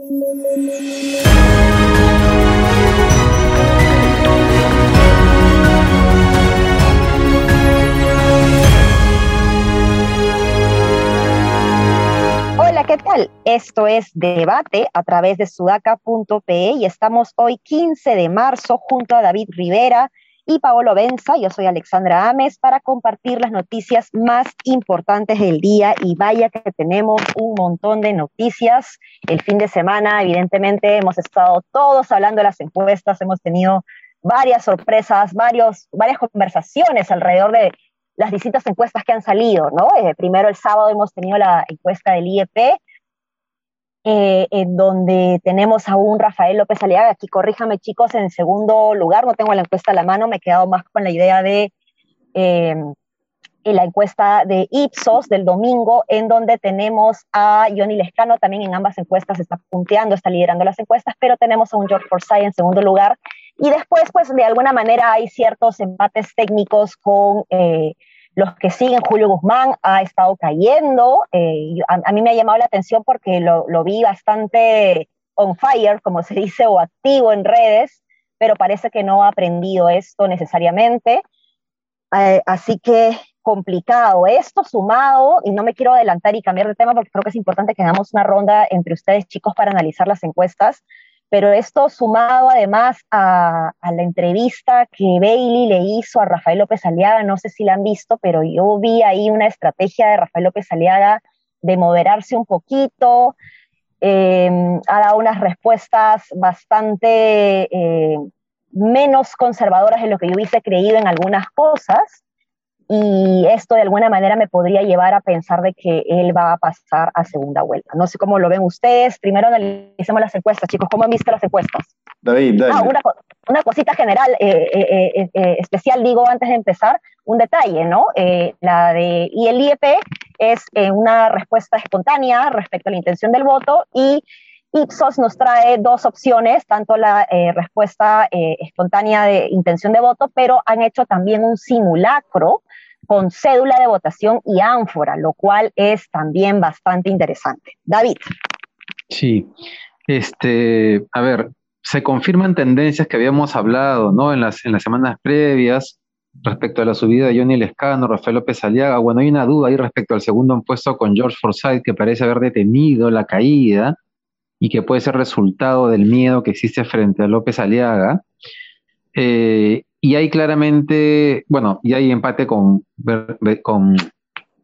Hola, ¿qué tal? Esto es Debate a través de sudaca.pe y estamos hoy 15 de marzo junto a David Rivera y Paolo Benza. Yo soy Alexandra Ames para compartir las noticias más importantes del día y vaya que tenemos un montón de noticias. El fin de semana, evidentemente, hemos estado todos hablando de las encuestas, hemos tenido varias sorpresas, varios, varias conversaciones alrededor de las distintas encuestas que han salido, ¿no? Eh, primero el sábado hemos tenido la encuesta del IEP, eh, en donde tenemos a un Rafael López Aliaga, aquí corríjame chicos, en segundo lugar, no tengo la encuesta a la mano, me he quedado más con la idea de eh, la encuesta de Ipsos del domingo, en donde tenemos a Johnny Lescano, también en ambas encuestas está punteando, está liderando las encuestas, pero tenemos a un George Forsyth en segundo lugar, y después, pues de alguna manera hay ciertos empates técnicos con los que siguen, Julio Guzmán ha estado cayendo. Eh, a, mí me ha llamado la atención porque lo, vi bastante on fire, como se dice, o activo en redes, pero parece que no ha aprendido esto necesariamente. Eh, así que complicado. Esto sumado, y no me quiero adelantar y cambiar de tema porque creo que es importante que hagamos una ronda entre ustedes chicos para analizar las encuestas, pero esto sumado además a, la entrevista que Bailey le hizo a Rafael López Aliaga, no sé si la han visto, pero yo vi ahí una estrategia de Rafael López Aliaga de moderarse un poquito, em, ha dado unas respuestas bastante eh, menos conservadoras de lo que yo hubiese creído en algunas cosas y esto de alguna manera me podría llevar a pensar de que él va a pasar a segunda vuelta. No sé cómo lo ven ustedes. Primero analicemos las encuestas, chicos. ¿Cómo han visto las encuestas? David, David. Ah, una, una, cosita general, eh, eh, eh, especial, digo, antes de empezar, un detalle, ¿no? la de, y el IEP es una respuesta espontánea respecto a la intención del voto y Ipsos nos trae dos opciones, tanto la respuesta espontánea de intención de voto, pero han hecho también un simulacro con cédula de votación y ánfora, lo cual es también bastante interesante. David. Sí, este, a ver, se confirman tendencias que habíamos hablado, ¿no? En las, en las semanas previas respecto a la subida de Johnny Lescano, Rafael López Aliaga. Bueno, hay una duda ahí respecto al segundo puesto con George Forsyth, que parece haber detenido la caída y que puede ser resultado del miedo que existe frente a López Aliaga. Eh, y hay claramente, bueno, y hay empate con,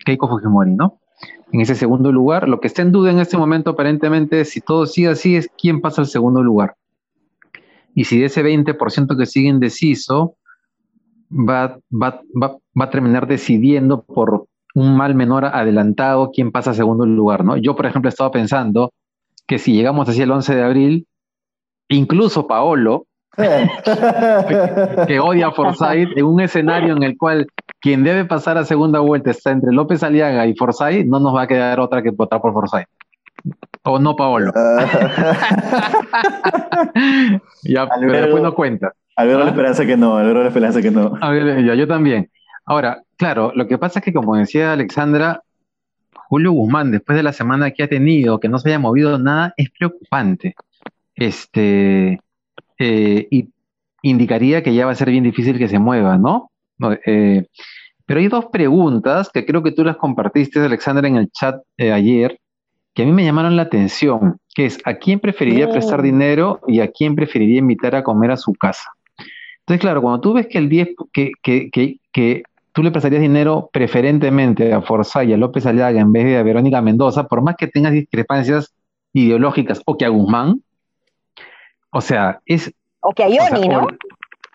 Keiko Fujimori, ¿no? En ese segundo lugar, lo que está en duda en este momento aparentemente, si todo sigue así, es quién pasa al segundo lugar. Y si de ese 20% que sigue indeciso, va, va, va, va a terminar decidiendo por un mal menor adelantado quién pasa al segundo lugar, ¿no? Yo, por ejemplo, he estado pensando que si llegamos así el 11 de abril, incluso Paolo, que odia a Forsyth en un escenario en el cual quien debe pasar a segunda vuelta está entre López Aliaga y Forsyth, no nos va a quedar otra que votar por Forsyth. O no, Paolo. ya, pero después no cuenta. Alberto la ¿Ah? esperanza que no, Alberto la esperanza que no. ya, yo también. Ahora, claro, lo que pasa es que como decía Alexandra, Julio Guzmán, después de la semana que ha tenido, que no se haya movido nada, es preocupante. Este, eh, y indicaría que ya va a ser bien difícil que se mueva, ¿no? Eh, pero hay dos preguntas que creo que tú las compartiste, Alexandra, en el chat eh, ayer, que a mí me llamaron la atención, que es a quién preferiría prestar dinero y a quién preferiría invitar a comer a su casa. Entonces, claro, cuando tú ves que el 10, que, que, que, que tú le prestarías dinero preferentemente a Forza y a López Aliaga en vez de a Verónica Mendoza, por más que tengas discrepancias ideológicas o que a Guzmán, o sea, es... O que a Johnny, ¿no?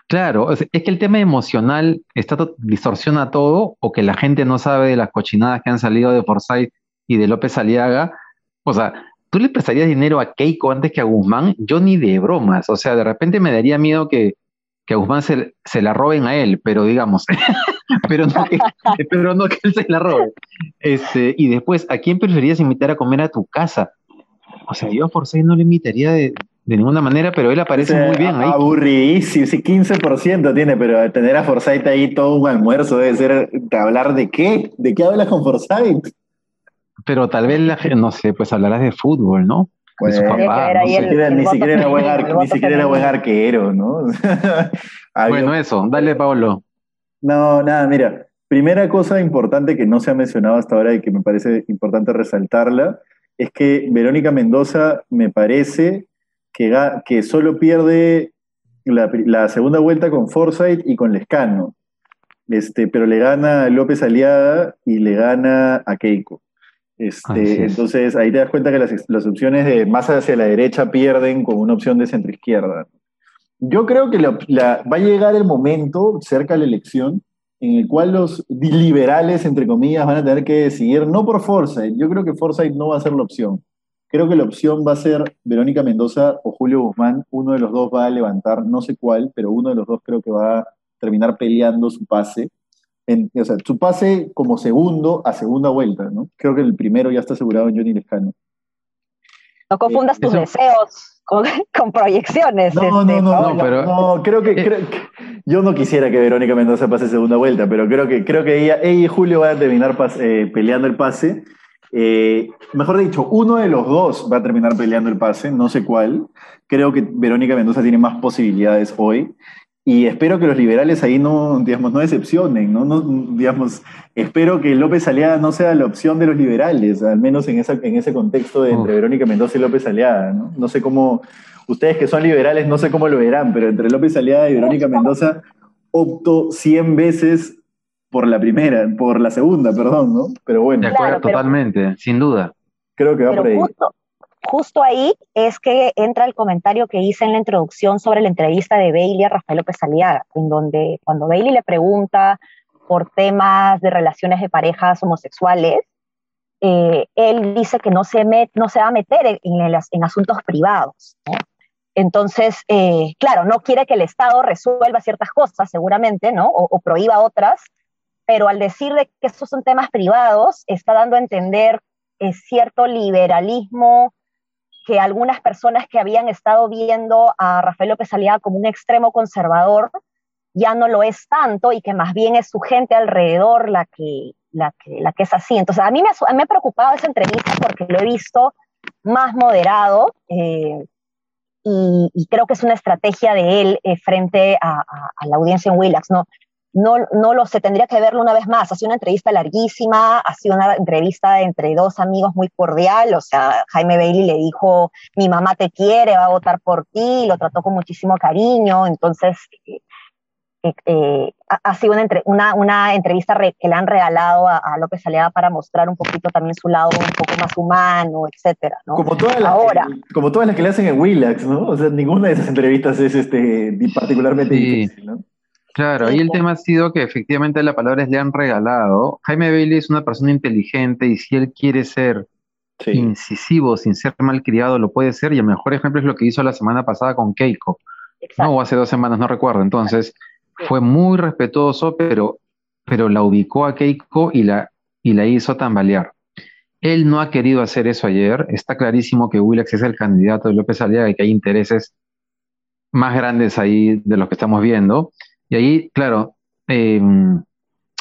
claro, es, que el tema emocional está distorsiona todo o que la gente no sabe de las cochinadas que han salido de Forsyth y de López Aliaga. O sea, ¿tú le prestarías dinero a Keiko antes que a Guzmán? Yo ni de bromas. O sea, de repente me daría miedo que, que a Guzmán se, se, la roben a él, pero digamos, pero, no que, pero no que él se la robe. Este, y después, ¿a quién preferirías invitar a comer a tu casa? O sea, yo a Forsyth no le invitaría de, de ninguna manera, pero él aparece muy bien ahí. Aburridísimo, sí, 15% tiene, pero tener a Forsyth ahí todo un almuerzo debe ser de hablar de qué, de qué hablas con Forsyth. Pero tal vez la gente, no sé, pues hablarás de fútbol, ¿no? Bueno, su papá, no el- el ni siquiera era buen, ar- ni siquiera era buen arquero, ¿no? Bueno, eso, dale, Paolo. No, nada, mira, primera cosa importante que no se ha mencionado hasta ahora y que me parece importante resaltarla, es que Verónica Mendoza me parece que, solo pierde la, segunda vuelta con Forsyth y con Lescano, este, pero le gana a López Aliaga y le gana a Keiko. Este, es. entonces ahí te das cuenta que las, las opciones de más hacia la derecha pierden con una opción de centroizquierda. Yo creo que la- la- va a llegar el momento, cerca de la elección, en el cual los liberales, entre comillas, van a tener que decidir, no por Forsyth, yo creo que Forsyth no va a ser la opción. Creo que la opción va a ser Verónica Mendoza o Julio Guzmán, uno de los dos va a levantar, no sé cuál, pero uno de los dos creo que va a terminar peleando su pase. En- o sea, su pase como segundo a segunda vuelta, ¿no? Creo que el primero ya está asegurado en Johnny Lescano. No confundas tus Eso- deseos con, con proyecciones. No, este, no, no, no, pero- no, creo que, Eh. creo que- yo no quisiera que Verónica Mendoza pase segunda vuelta, pero creo que, creo que ella, ella y Julio van a terminar pas- eh, peleando el pase. Eh, mejor dicho, uno de los dos va a terminar peleando el pase, no sé cuál. Creo que Verónica Mendoza tiene más posibilidades hoy. Y espero que los liberales ahí no, digamos, no decepcionen, ¿no? No, digamos, espero que López Aliaga no sea la opción de los liberales, al menos en, esa, en ese contexto de entre Uf. Verónica Mendoza y López Aliaga, ¿no? No sé cómo, ustedes que son liberales, no sé cómo lo verán, pero entre López Aliaga y Verónica Mendoza opto 100 veces por la primera, por la segunda, perdón, ¿no? Pero bueno, De acuerdo, Claro, pero- totalmente, sin duda. creo que va Pero por ahí. justo, justo ahí es que entra el comentario que hice en la introducción sobre la entrevista de Bailey a Rafael López Aliaga, en donde cuando Bailey le pregunta por temas de relaciones de parejas homosexuales, eh, él dice que no se, met- no se va a meter en, asuntos privados. ¿no? Entonces, eh, claro, no quiere que el Estado resuelva ciertas cosas, seguramente, ¿no? O, o prohíba otras, pero al decir de que estos son temas privados, está dando a entender eh, cierto liberalismo que algunas personas que habían estado viendo a Rafael López Aliaga como un extremo conservador ya no lo es tanto y que más bien es su gente alrededor la que, la que, la que es así. Entonces, a mí me, ha preocupado esa entrevista porque lo he visto más moderado eh, y, creo que es una estrategia de él eh, frente a- a la audiencia en Willax. ¿no? No, no lo sé, tendría que verlo una vez más. Ha sido una entrevista larguísima, ha sido una entrevista entre dos amigos muy cordial. O sea, Jaime Bailey le dijo: Mi mamá te quiere, va a votar por ti, lo trató con muchísimo cariño. Entonces, eh, eh, eh, ha, sido una, entre- una, una entrevista re- que le han regalado a, a López Aliaga para mostrar un poquito también su lado un poco más humano, etcétera. ¿no? Como todas, las Ahora. que, como todas las que le hacen en Willax, ¿no? O sea, ninguna de esas entrevistas es este, particularmente Sí. difícil, ¿no? Claro, ahí el tema ha sido que efectivamente la palabra es le han regalado. Jaime Bailey es una persona inteligente y si él quiere ser Sí. incisivo sin ser malcriado, lo puede ser. Y el mejor ejemplo es lo que hizo la semana pasada con Keiko, Exacto. ¿no? O hace dos semanas, no recuerdo. Entonces, fue muy respetuoso, pero, pero la ubicó a Keiko y la, y la hizo tambalear. Él no ha querido hacer eso ayer. Está clarísimo que Willax es el candidato de López Aliaga y que hay intereses más grandes ahí de los que estamos viendo. Y ahí, claro, eh,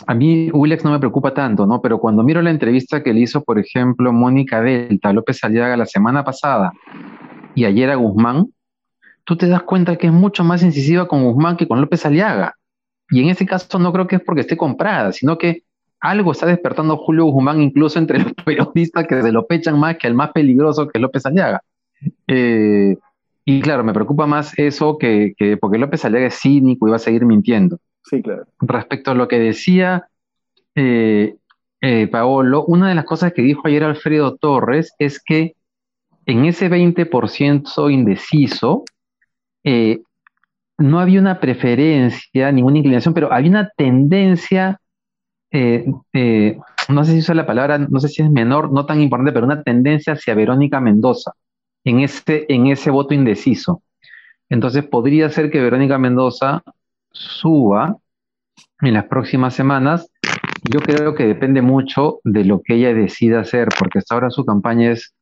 a mí Willax no me preocupa tanto, ¿no? Pero cuando miro la entrevista que le hizo, por ejemplo, Mónica Delta López Aliaga la semana pasada y ayer a Guzmán, tú te das cuenta que es mucho más incisiva con Guzmán que con López Aliaga. Y en ese caso no creo que es porque esté comprada, sino que algo está despertando Julio Guzmán incluso entre los periodistas que se lo pechan más que el más peligroso que es López Aliaga. Eh, y claro, me preocupa más eso que, que porque López Aliaga es cínico y va a seguir mintiendo. Sí, claro. Respecto a lo que decía eh, eh, Paolo, una de las cosas que dijo ayer Alfredo Torres es que en ese 20% indeciso eh, no había una preferencia, ninguna inclinación, pero había una tendencia, no sé si usa la palabra, no sé si es menor, no tan importante, pero una tendencia hacia Verónica Mendoza en ese, en ese voto indeciso. Entonces podría ser que Verónica Mendoza suba en las próximas semanas. Yo creo que depende mucho de lo que ella decida hacer, porque hasta ahora su campaña es,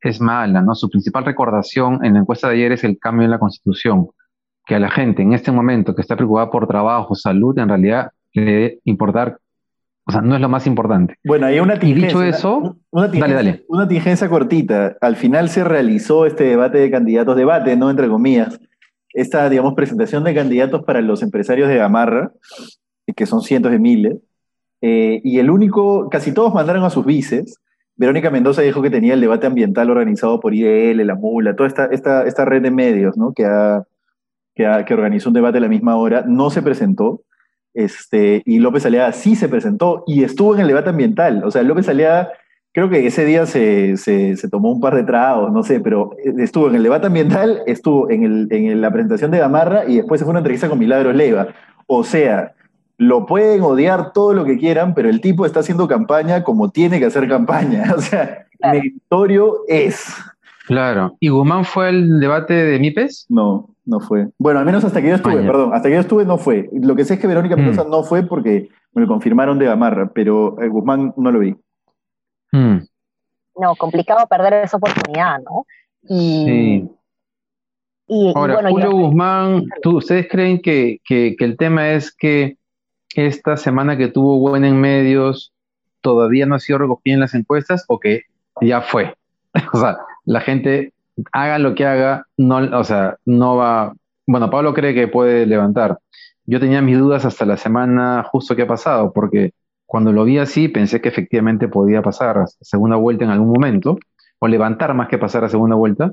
es mala, ¿no? Su principal recordación en la encuesta de ayer es el cambio en la Constitución, que a la gente en este momento que está preocupada por trabajo, salud, en realidad le debe importar O sea, no es lo más importante. Bueno, hay una Y dicho eso, una dale, dale. Una tingencia cortita. Al final se realizó este debate de candidatos, debate, ¿no? Entre comillas. Esta, digamos, presentación de candidatos para los empresarios de Gamarra, que son cientos de miles. Eh, y el único, casi todos mandaron a sus vices. Verónica Mendoza dijo que tenía el debate ambiental organizado por IDL, La Mula, toda esta, esta, esta red de medios, ¿no? Que, ha, que, ha, que organizó un debate a la misma hora. No se presentó. Este, y López Aliaga sí se presentó y estuvo en el debate ambiental. O sea, López Aliaga, creo que ese día se, se, se tomó un par de tragos, no sé, pero estuvo en el debate ambiental, estuvo en, el, en la presentación de Gamarra y después se fue una entrevista con Milagros Leiva. O sea, lo pueden odiar todo lo que quieran, pero el tipo está haciendo campaña como tiene que hacer campaña. O sea, claro. meritorio es. Claro. ¿Y Guzmán fue el debate de MIPES? No, no fue. Bueno, al menos hasta que yo estuve, perdón, hasta que yo estuve no fue. Lo que sé es que Verónica mm. Mendoza no fue porque me lo confirmaron de Gamarra, pero eh, Guzmán no lo vi. Mm. No, complicado perder esa oportunidad, ¿no? Y, sí. Y, Ahora, bueno, Julio Guzmán, ¿tú, ¿ustedes creen que, que, que, el tema es que esta semana que tuvo buena en medios todavía no ha sido recogida en las encuestas o que ya fue? o sea, la gente haga lo que haga, no, o sea, no va. Bueno, Pablo cree que puede levantar. Yo tenía mis dudas hasta la semana justo que ha pasado, porque cuando lo vi así pensé que efectivamente podía pasar a segunda vuelta en algún momento, o levantar más que pasar a segunda vuelta,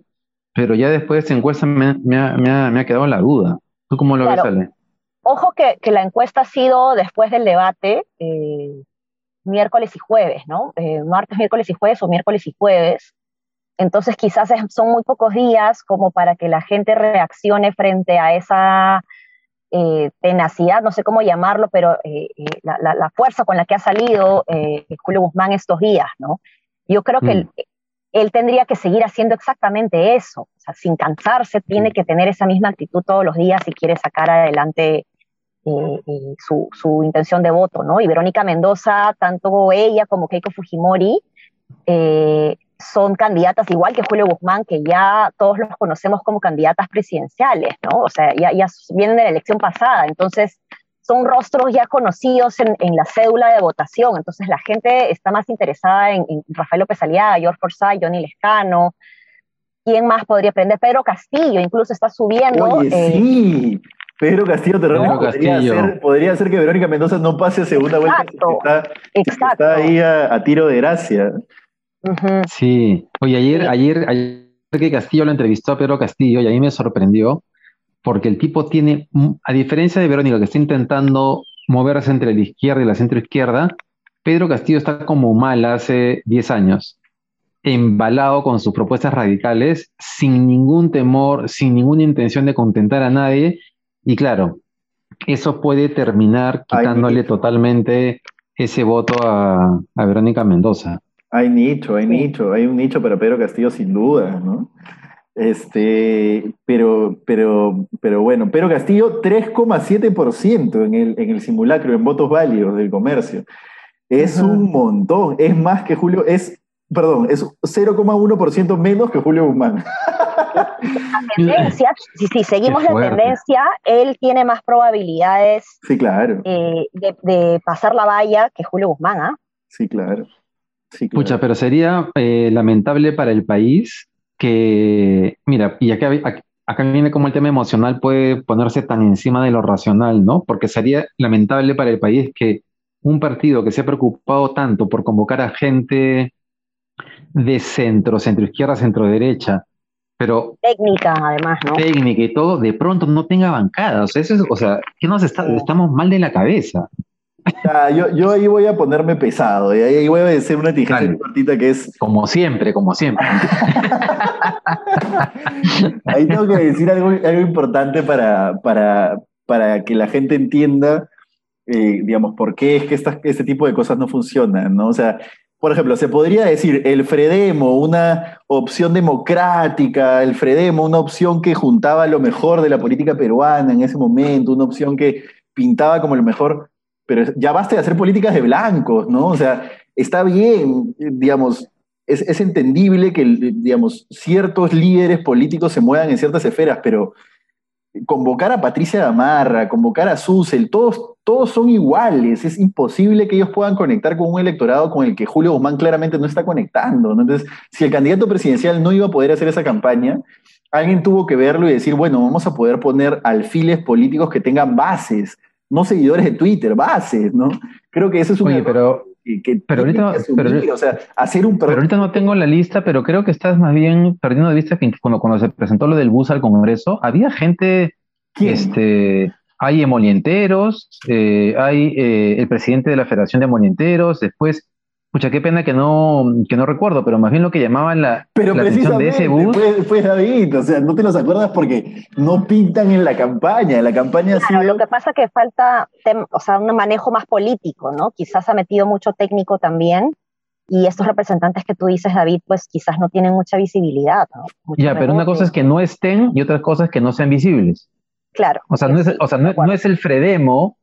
pero ya después de esta encuesta me, me, ha, me, ha, me ha, quedado la duda. ¿Tú cómo lo claro. ves, Ale? Ojo que, que, la encuesta ha sido después del debate, eh, miércoles y jueves, ¿no? Eh, martes, miércoles y jueves o miércoles y jueves. Entonces quizás es, son muy pocos días como para que la gente reaccione frente a esa eh, tenacidad, no sé cómo llamarlo, pero eh, eh, la, la, la, fuerza con la que ha salido eh, Julio Guzmán estos días, ¿no? Yo creo que mm. él, él, tendría que seguir haciendo exactamente eso, o sea, sin cansarse, tiene que tener esa misma actitud todos los días si quiere sacar adelante su, su, intención de voto, ¿no? Y Verónica Mendoza, tanto ella como Keiko Fujimori, eh, son candidatas igual que Julio Guzmán, que ya todos los conocemos como candidatas presidenciales, ¿no? O sea, ya, ya vienen de la elección pasada, entonces son rostros ya conocidos en, en, la cédula de votación, entonces la gente está más interesada en, en Rafael López Aliaga, George Forsyth, Johnny Lescano, ¿quién más podría aprender? Pedro Castillo incluso está subiendo. Oye, eh, sí. Pedro Castillo Terreno ¿no? podría, ser, podría ser que Verónica Mendoza no pase a segunda exacto, vuelta. Está, exacto. está ahí a, a tiro de gracia. Uh -huh. Sí, oye, ayer, ayer, ayer que Castillo lo entrevistó a Pedro Castillo y a mí me sorprendió porque el tipo tiene, a diferencia de Verónica que está intentando moverse entre la izquierda y la centroizquierda, Pedro Castillo está como mal hace 10 años, embalado con sus propuestas radicales, sin ningún temor, sin ninguna intención de contentar a nadie, y claro, eso puede terminar quitándole Ay, totalmente ese voto a, a Verónica Mendoza. Hay nicho, hay nicho, hay un nicho para Pedro Castillo sin duda, ¿no? Este, pero, pero, pero bueno, Pedro Castillo 3,7% en el, en el simulacro, en votos válidos del comercio. Es un montón, es más que Julio, es, perdón, es 0,1% menos que Julio Guzmán. La tendencia, si, si seguimos la tendencia, él tiene más probabilidades sí, claro. eh, de, de, pasar la valla que Julio Guzmán, ¿ah? ¿eh? Sí, claro. Sí, claro. Pucha, pero sería eh, lamentable para el país que, mira, y acá, acá viene como el tema emocional puede ponerse tan encima de lo racional, ¿no? Porque sería lamentable para el país que un partido que se ha preocupado tanto por convocar a gente de centro, centro izquierda, centro derecha, pero técnica además, ¿no? Técnica y todo, de pronto no tenga bancada, o sea, eso es, o sea, que nos está, estamos mal de la cabeza. Yo, yo, ahí voy a ponerme pesado, y ahí voy a decir una tijera vale. cortita que es... Como siempre, como siempre. ahí tengo que decir algo, algo importante para, para, para, que la gente entienda, eh, digamos, por qué es que esta, este tipo de cosas no funcionan, ¿no? O sea, por ejemplo, se podría decir el Fredemo, una opción democrática, el Fredemo, una opción que juntaba lo mejor de la política peruana en ese momento, una opción que pintaba como lo mejor pero ya basta de hacer políticas de blancos, ¿no? O sea, está bien, digamos, es, entendible que, digamos, ciertos líderes políticos se muevan en ciertas esferas, pero convocar a Patricia Gamarra, convocar a Susel, todos, todos son iguales. Es imposible que ellos puedan conectar con un electorado con el que Julio Guzmán claramente no está conectando. Entonces, si el candidato presidencial no iba a poder hacer esa campaña, alguien tuvo que verlo y decir, bueno, vamos a poder poner alfiles políticos que tengan bases, no seguidores de Twitter, bases, ¿no? Creo que eso es un Oye, pero pero ahorita, o sea, hacer un pero ahorita no tengo la lista, pero creo que estás más bien perdiendo de vista que cuando, cuando se presentó lo del bus al Congreso, había gente, este, hay emolienteros, eh, hay eh, el presidente de la Federación de Emolienteros, después Pucha, qué pena que no, que no recuerdo, pero más bien lo que llamaban la, pero la atención de ese bus. Fue, fue, David, o sea, no te los acuerdas porque no pintan en la campaña. La campaña claro, lo que pasa es que falta, o sea, un manejo más político, ¿no? Quizás ha metido mucho técnico también. Y estos representantes que tú dices, David, pues quizás no tienen mucha visibilidad. ¿no? ya, pero una cosa es que no estén y otra cosa es que no sean visibles. Claro. O sea, no es, o sea, no, no es el Fredemo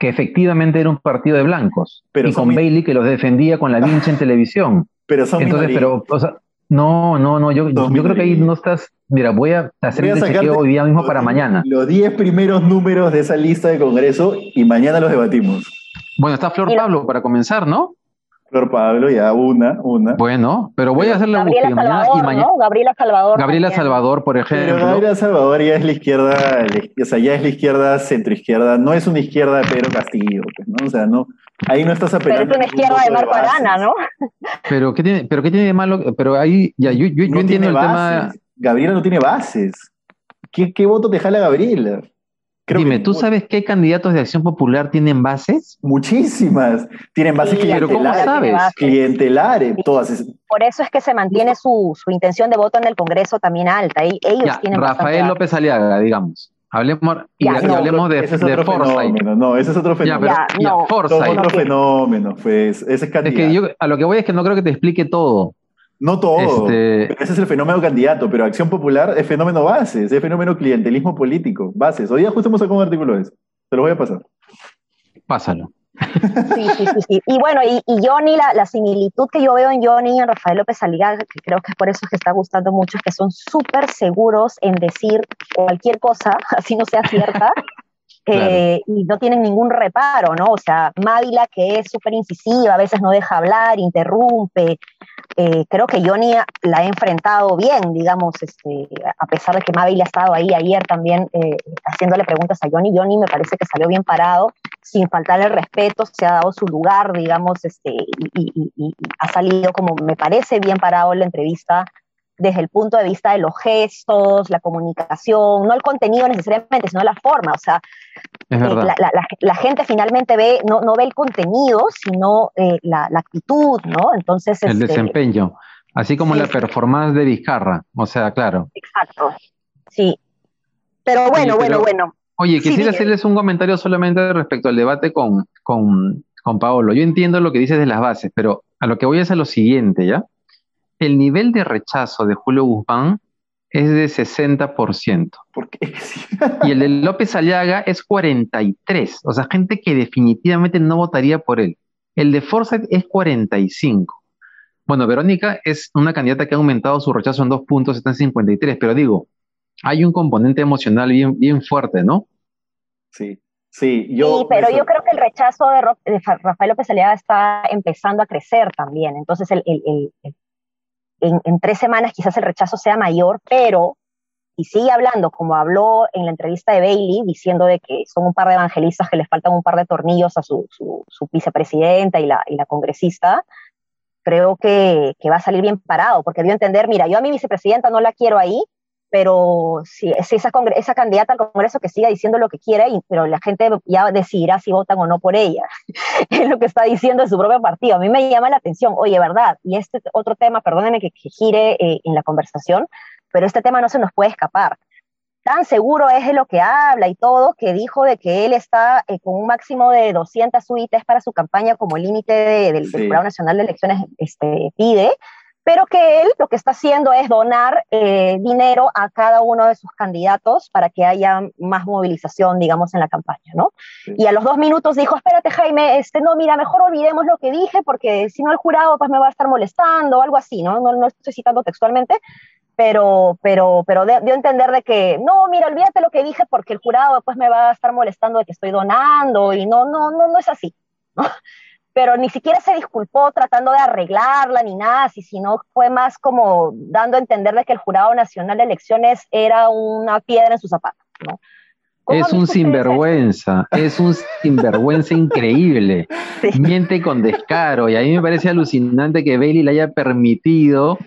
que efectivamente era un partido de blancos. y con Bailey que los defendía con la vincha en televisión. Pero son Entonces, pero, o sea, no, no, no, yo, yo creo que ahí no estás. Mira, voy a hacer el chequeo hoy día mismo para mañana. Los 10 primeros números de esa lista de Congreso y mañana los debatimos. Bueno, está Flor Pablo para comenzar, ¿no? Flor Pablo, ya una, una. Bueno, pero voy a hacer la Gabriela Salvador, y mañana. ¿no? Gabriela Salvador. Gabriela Salvador, por ejemplo. Pero Gabriela Salvador ya es la izquierda, o sea, ya es la izquierda centroizquierda, no es una izquierda de Pedro Castillo, pues, ¿no? O sea, no, ahí no estás apelando. Pero es una izquierda de Marco Arana, ¿no? Pero ¿qué tiene, pero qué tiene de malo? Pero ahí, ya, yo, yo, yo entiendo el tema. Gabriela no tiene bases. ¿Qué, qué voto te jala Gabriela? Dime, ¿tú sabes qué candidatos de Acción Popular tienen bases? Muchísimas. Tienen bases clientelares. Clientelares, todas Por eso es que se mantiene su, su, intención de voto en el Congreso también alta. Ellos tienen Rafael López Aliaga, digamos. Hablemos, y, hablemos de, ese es otro Fenómeno, no, ese es otro fenómeno. Ya, pero, ya, Forsyth. otro fenómeno, pues. Ese es, es que yo, a lo que voy es que no creo que te explique todo. No todo. Este, ese es el fenómeno candidato, pero Acción Popular es fenómeno bases, es fenómeno clientelismo político, bases. Hoy día justo hemos sacado un artículo de eso. Te lo voy a pasar. Pásalo. Sí, sí, sí, sí. Y bueno, y, Johnny, la, la, similitud que yo veo en Johnny y en Rafael López Aliaga, que creo que es por eso que está gustando mucho, es que son súper seguros en decir cualquier cosa, así no sea cierta, eh, y no tienen ningún reparo, ¿no? O sea, Mávila, que es súper incisiva, a veces no deja hablar, interrumpe, eh, creo que Johnny la ha enfrentado bien, digamos, este, a pesar de que Mabel ha estado ahí ayer también eh, haciéndole preguntas a Johnny. Johnny me parece que salió bien parado, sin faltarle el respeto, se ha dado su lugar, digamos, este, y ha salido como me parece bien parado en la entrevista desde el punto de vista de los gestos, la comunicación, no el contenido necesariamente, sino la forma. O sea, eh, la, gente finalmente ve, no, no ve el contenido, sino eh, la, actitud, ¿no? Entonces. El este, desempeño. Así como la performance de Vizcarra. O sea, claro. Exacto. Sí. Pero bueno, bueno, bueno. Oye, quisiera hacerles un comentario solamente respecto al debate con, con, con Paolo. Yo entiendo lo que dices de las bases, pero a lo que voy es a lo siguiente, ¿ya? El nivel de rechazo de Julio Guzmán es de 60%. ¿Por qué? y el de López Aliaga es 43%. O sea, gente que definitivamente no votaría por él. El de Forsyth es 45%. Bueno, Verónica es una candidata que ha aumentado su rechazo en dos puntos, está en 53, pero digo, hay un componente emocional bien, bien fuerte, ¿no? Sí, sí, yo... Sí, pero yo creo que el rechazo de, Rafael López Aliaga está empezando a crecer también. Entonces, el, en, tres semanas quizás el rechazo sea mayor, pero si sigue hablando como habló en la entrevista de Bailey, diciendo de que son un par de evangelistas que les faltan un par de tornillos a su, vicepresidenta y la, y la congresista, creo que, que, va a salir bien parado, porque dio a entender, mira, yo a mi vicepresidenta no la quiero ahí, pero si, esa, esa candidata al Congreso que siga diciendo lo que quiere, y, pero la gente ya decidirá si votan o no por ella. es lo que está diciendo de su propio partido. A mí me llama la atención, oye, ¿verdad? Y este otro tema, perdónenme que, gire eh, en la conversación, pero este tema no se nos puede escapar. Tan seguro es de lo que habla y todo, que dijo de que él está eh, con un máximo de 200 UITs para su campaña como límite del Jurado Nacional de Elecciones este, pide, pero que él lo que está haciendo es donar eh, dinero a cada uno de sus candidatos para que haya más movilización, digamos, en la campaña, ¿no? Y a los dos minutos dijo, espérate Jaime, este, no, mira, mejor olvidemos lo que dije porque si no el jurado pues me va a estar molestando o algo así, ¿no? No, no estoy citando textualmente, pero, pero, pero dio a entender de que, no, mira, olvídate lo que dije porque el jurado después me va a estar molestando de que estoy donando y no, no, no, no es así, ¿no? Pero ni siquiera se disculpó tratando de arreglarla ni nada, sino fue más como dando a entender de que el Jurado Nacional de Elecciones era una piedra en su zapato, ¿no? Es un sinvergüenza, es un sinvergüenza increíble. Miente con descaro y a mí me parece alucinante que Bailey le haya permitido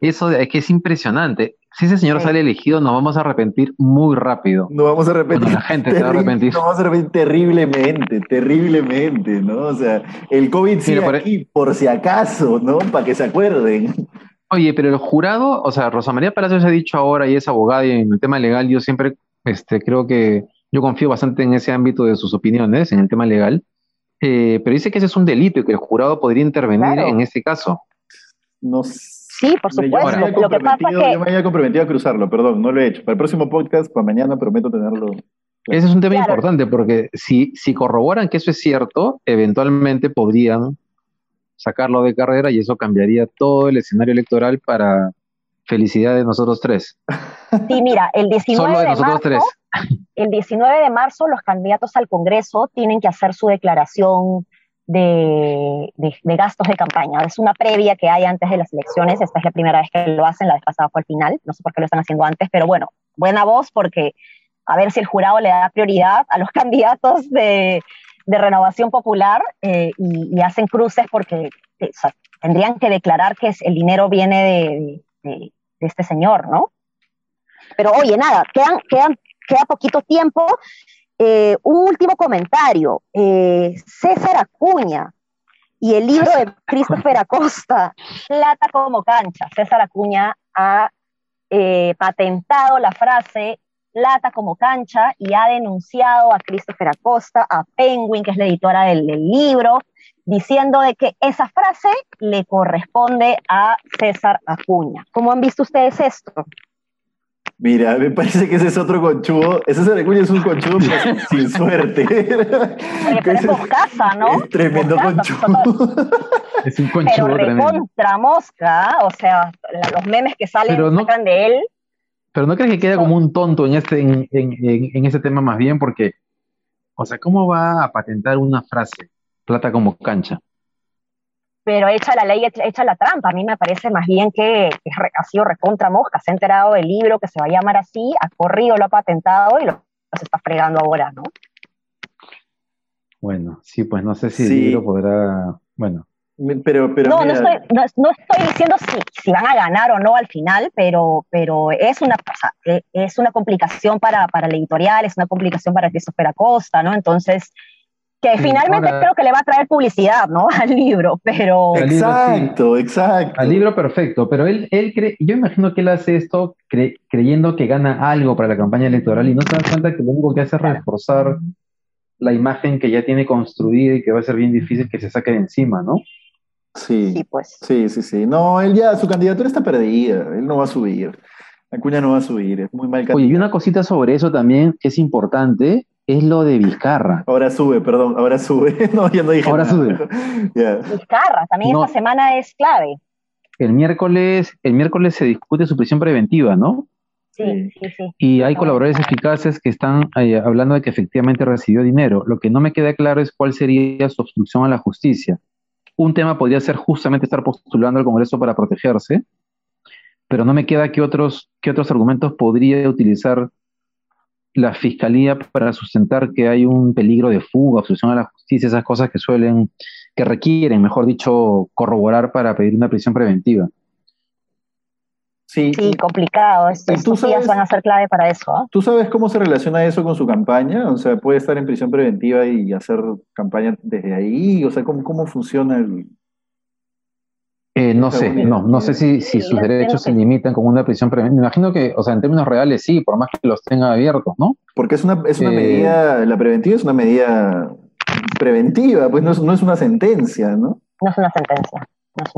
eso, es que es impresionante. Si ese señor sale elegido, nos vamos a arrepentir muy rápido. Nos vamos a arrepentir. la gente se va a arrepentir. Nos vamos a arrepentir terriblemente, terriblemente, ¿no? O sea, el COVID sigue por... aquí por si acaso, ¿no? Para que se acuerden. Oye, pero el jurado, o sea, Rosa María Palacios ha dicho ahora y es abogada y en el tema legal yo siempre este, creo que yo confío bastante en ese ámbito de sus opiniones, en el tema legal, eh, pero dice que ese es un delito y que el jurado podría intervenir en ese caso. No Sí, por supuesto. Yo me, lo que pasa que... yo me había comprometido a cruzarlo, perdón, no lo he hecho. Para el próximo podcast, para mañana prometo tenerlo. Ese es un tema importante porque si, si corroboran que eso es cierto, eventualmente podrían sacarlo de carrera y eso cambiaría todo el escenario electoral para felicidad de nosotros tres. Sí, mira, el 19 de, marzo, el 19 de marzo los candidatos al Congreso tienen que hacer su declaración de, de, gastos de campaña. Es una previa que hay antes de las elecciones. Esta es la primera vez que lo hacen, la vez pasada fue al final. No sé por qué lo están haciendo antes, pero bueno, buena voz porque a ver si el jurado le da prioridad a los candidatos de, de renovación popular eh, y, hacen cruces porque eh, tendrían que declarar que el dinero viene de, este señor, ¿no? Pero oye, nada, quedan, quedan, queda poquito tiempo eh, un último comentario. Eh, César Acuña y el libro de Christopher Acosta, Plata como cancha. César Acuña ha eh, patentado la frase plata como cancha y ha denunciado a Christopher Acosta, a Penguin, que es la editora del, del libro, diciendo de que esa frase le corresponde a César Acuña. ¿Cómo han visto ustedes esto? Mira, me parece que ese es otro conchudo. Ese Acuña es un conchudo, pero sin, suerte. Oye, pero es moscaza, ¿no? Es tremendo conchudo. Es un conchudo pero tremendo. contra mosca, o sea, los memes que salen no, sacan de él. Pero no crees que queda como un tonto en este, en, en, en, ese tema más bien, porque, o sea, ¿cómo va a patentar una frase? Plata como cancha pero echa la ley, echa la trampa. A mí me parece más bien que, ha sido recontra mosca, se ha enterado del libro que se va a llamar así, ha corrido, lo ha patentado y lo, se está fregando ahora, ¿no? Bueno, sí, pues no sé si el libro podrá, bueno. Pero, pero no, no, estoy, no, estoy diciendo si, si, van a ganar o no al final, pero, pero es, una, e, es una complicación para, para la editorial, es una complicación para Christopher Acosta, ¿no? Entonces, que finalmente creo que le va a traer publicidad, ¿no? Al libro, pero... Exacto, exacto. Al libro perfecto, pero él, él cree, yo imagino que él hace esto creyendo que gana algo para la campaña electoral y no se da cuenta que lo único que hace es reforzar la imagen que ya tiene construida y que va a ser bien difícil que se saque de encima, ¿no? Sí, sí, pues. Sí, sí, sí. No, él ya, su candidatura está perdida, él no va a subir. Acuña no va a subir, es muy mal candidato. Oye, y una cosita sobre eso también que es importante, es lo de Vizcarra. Ahora sube, perdón, ahora sube. no, ya no dije Ahora sube. Vizcarra, también esta semana es clave. El miércoles, el miércoles se discute su prisión preventiva, ¿no? Sí, sí, sí. Y hay colaboradores eficaces que están eh, hablando de que efectivamente recibió dinero. Lo que no me queda claro es cuál sería su obstrucción a la justicia. Un tema podría ser justamente estar postulando al Congreso para protegerse, pero no me queda qué otros, qué otros argumentos podría utilizar la fiscalía para sustentar que hay un peligro de fuga, obstrucción a la justicia, esas cosas que suelen, que requieren, mejor dicho, corroborar para pedir una prisión preventiva. Sí, sí complicado. Estos días van a ser clave para eso. ¿ah? ¿Tú sabes cómo se relaciona eso con su campaña? O sea, ¿puede estar en prisión preventiva y hacer campaña desde ahí? O sea, ¿cómo, cómo funciona el, eh, no sé, no, no sé si, si sus derechos se limitan con una prisión preventiva. Me imagino que, o sea, en términos reales sí, por más que los tenga abiertos, ¿no? Porque es una, es una eh, medida, la preventiva es una medida preventiva, pues no es, no es una sentencia, ¿no? No es una sentencia.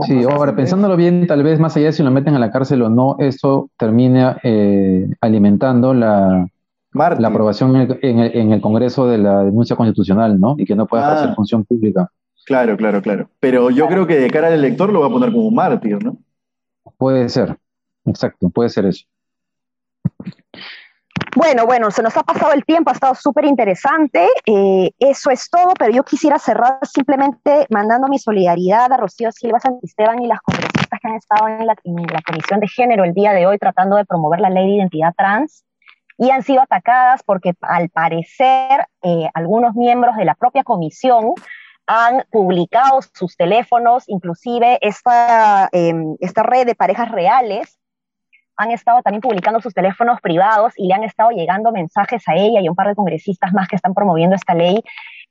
Sí, ahora pensándolo bien, tal vez más allá de si lo meten a la cárcel o no, eso termine eh, alimentando la, la aprobación en el, Congreso de la denuncia constitucional, ¿no? Y que no pueda hacer ah. función pública. Claro, claro, claro. Pero yo creo que de cara al elector lo va a poner como un mártir, ¿no? Puede ser, exacto, puede ser eso. Bueno, bueno, se nos ha pasado el tiempo, ha estado súper interesante. Eh, eso es todo, pero yo quisiera cerrar simplemente mandando mi solidaridad a Rocío Silva Santisteban y las congresistas que han estado en la, Comisión de Género el día de hoy tratando de promover la ley de identidad trans y han sido atacadas porque al parecer eh, algunos miembros de la propia comisión han publicado sus teléfonos, inclusive esta, em, esta red de parejas reales han estado también publicando sus teléfonos privados y le han estado llegando mensajes a ella y a un par de congresistas más que están promoviendo esta ley,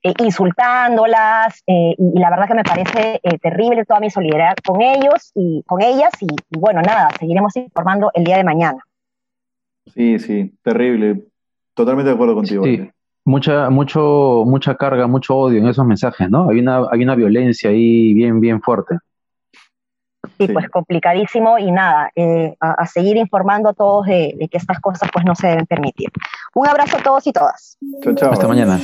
eh, insultándolas, eh, y, la verdad que me parece eh, terrible toda mi solidaridad con ellos y con ellas, y, bueno, nada, seguiremos informando el día de mañana. Sí, sí, terrible. Totalmente de acuerdo contigo. Sí. Mucha, mucho, mucha carga, mucho odio en esos mensajes, ¿no? Hay una, hay una violencia ahí bien, bien fuerte. Sí, pues complicadísimo y nada, eh, a, seguir informando a todos de, que estas cosas pues no se deben permitir. Un abrazo a todos y todas. Chao, chao. Hasta mañana.